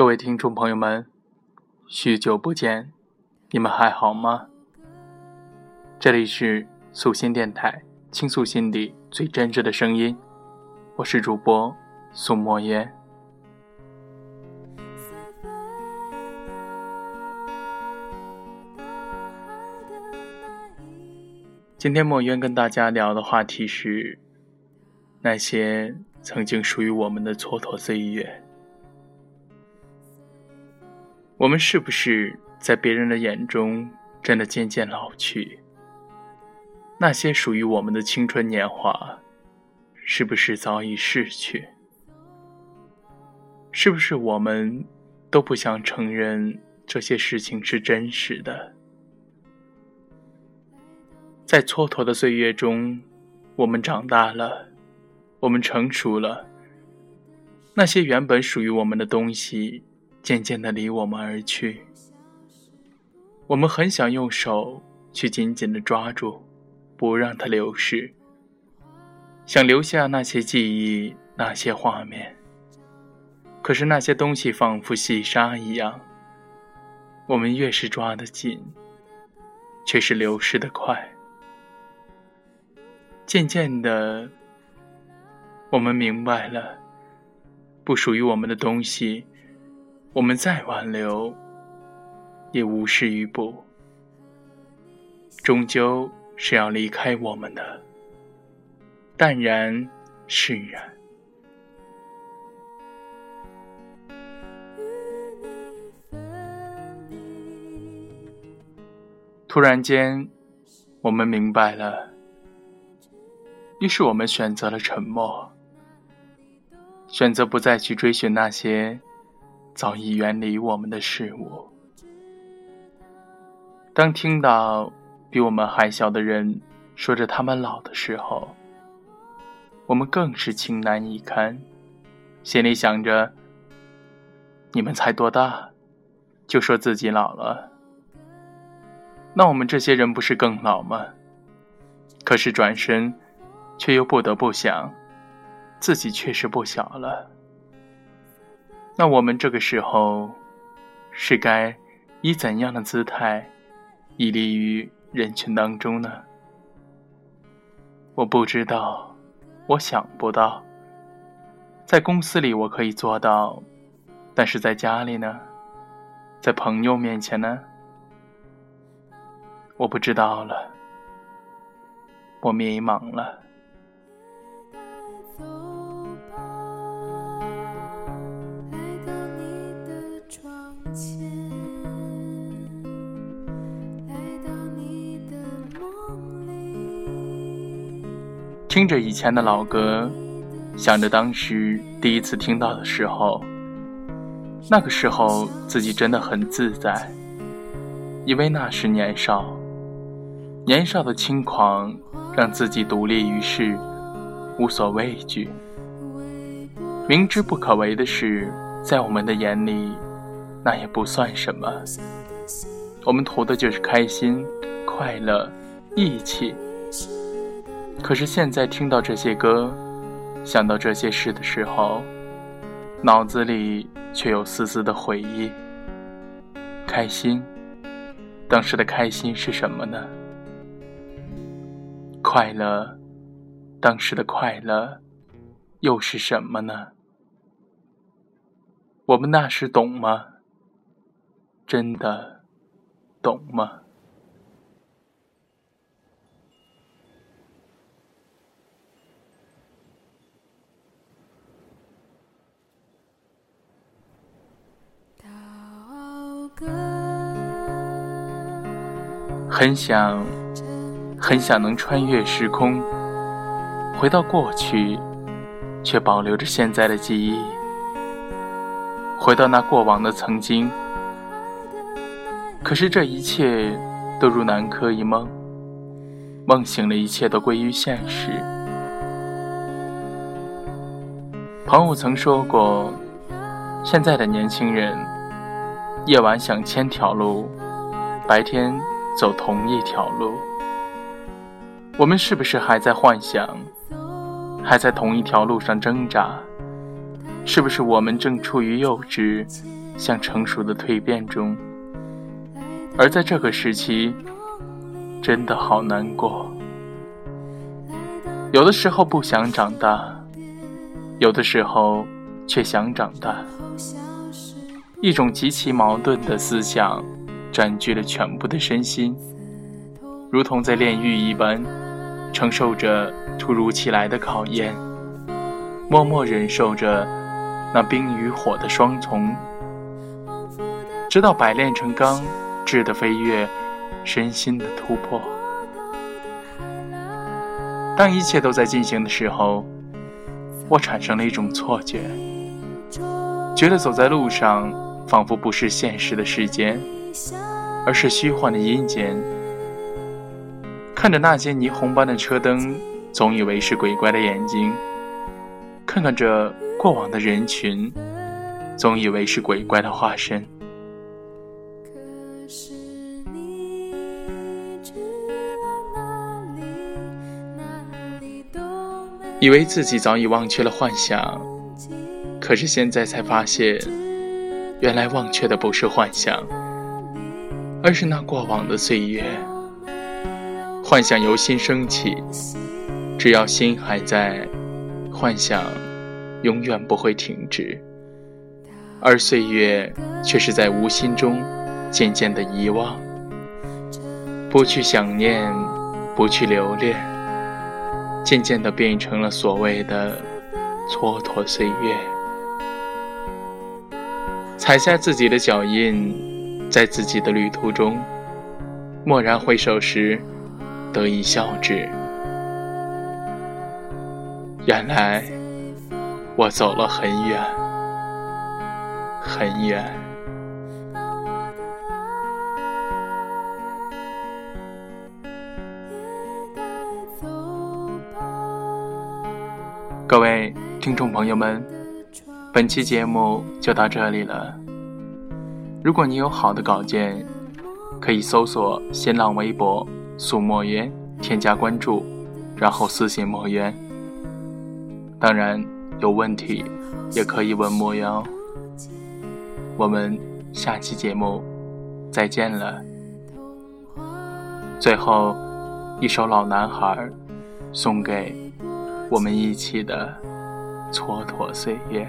各位听众朋友们，许久不见，你们还好吗？这里是素心电台，倾诉心底最真挚的声音，我是主播苏墨烟。今天墨渊跟大家聊的话题是那些曾经属于我们的蹉跎岁月。我们是不是在别人的眼中真的渐渐老去？那些属于我们的青春年华，是不是早已逝去？是不是我们都不想承认这些事情是真实的？在蹉跎的岁月中，我们长大了，我们成熟了。那些原本属于我们的东西。渐渐的离我们而去，我们很想用手去紧紧的抓住，不让它流逝，想留下那些记忆，那些画面。可是那些东西仿佛细沙一样，我们越是抓得紧，却是流失的快。渐渐的，我们明白了，不属于我们的东西。我们再挽留，也无事于补，终究是要离开我们的。淡然，释然。突然间，我们明白了，于是我们选择了沉默，选择不再去追寻那些。早已远离我们的事物。当听到比我们还小的人说着他们老的时候，我们更是情难以堪，心里想着：你们才多大，就说自己老了？那我们这些人不是更老吗？可是转身，却又不得不想，自己确实不小了。那我们这个时候，是该以怎样的姿态屹立于人群当中呢？我不知道，我想不到。在公司里我可以做到，但是在家里呢？在朋友面前呢？我不知道了，我迷茫了。听着以前的老歌，想着当时第一次听到的时候，那个时候自己真的很自在，因为那时年少，年少的轻狂让自己独立于世，无所畏惧。明知不可为的事，在我们的眼里，那也不算什么。我们图的就是开心、快乐、义气。可是现在听到这些歌，想到这些事的时候，脑子里却有丝丝的回忆。开心，当时的开心是什么呢？快乐，当时的快乐又是什么呢？我们那时懂吗？真的懂吗？很想，很想能穿越时空，回到过去，却保留着现在的记忆，回到那过往的曾经。可是这一切都如南柯一梦，梦醒了，一切都归于现实。朋友曾说过，现在的年轻人，夜晚想千条路，白天。走同一条路，我们是不是还在幻想，还在同一条路上挣扎？是不是我们正处于幼稚、向成熟的蜕变中，而在这个时期，真的好难过。有的时候不想长大，有的时候却想长大，一种极其矛盾的思想占据了全部的身心，如同在炼狱一般，承受着突如其来的考验，默默忍受着那冰与火的双重，直到百炼成钢，质的飞跃，身心的突破。当一切都在进行的时候，我产生了一种错觉，觉得走在路上仿佛不是现实的世间，而是虚幻的阴间。看着那些霓虹般的车灯，总以为是鬼怪的眼睛；看看这过往的人群，总以为是鬼怪的化身。以为自己早已忘却了幻想，可是现在才发现，原来忘却的不是幻想，而是那过往的岁月。幻想由心升起，只要心还在，幻想永远不会停止。而岁月却是在无心中渐渐的遗忘，不去想念，不去留恋。渐渐的变成了所谓的蹉跎岁月，踩下自己的脚印，在自己的旅途中，蓦然回首时，得以笑之。原来我走了很远，很远。各位听众朋友们，本期节目就到这里了。如果你有好的稿件，可以搜索新浪微博“素墨渊”，添加关注，然后私信墨渊。当然，有问题也可以问墨渊。我们下期节目再见了。最后一首《老男孩》送给。我们一起的蹉跎岁月。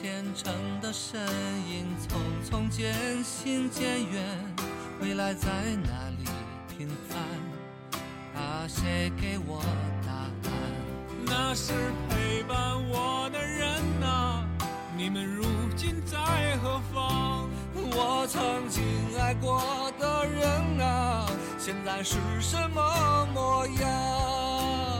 虔诚的身影，匆匆渐行渐远，未来在哪里平凡？啊，谁给我答案？那是陪伴我的人啊，你们如今在何方？我曾经爱过的人啊，现在是什么模样？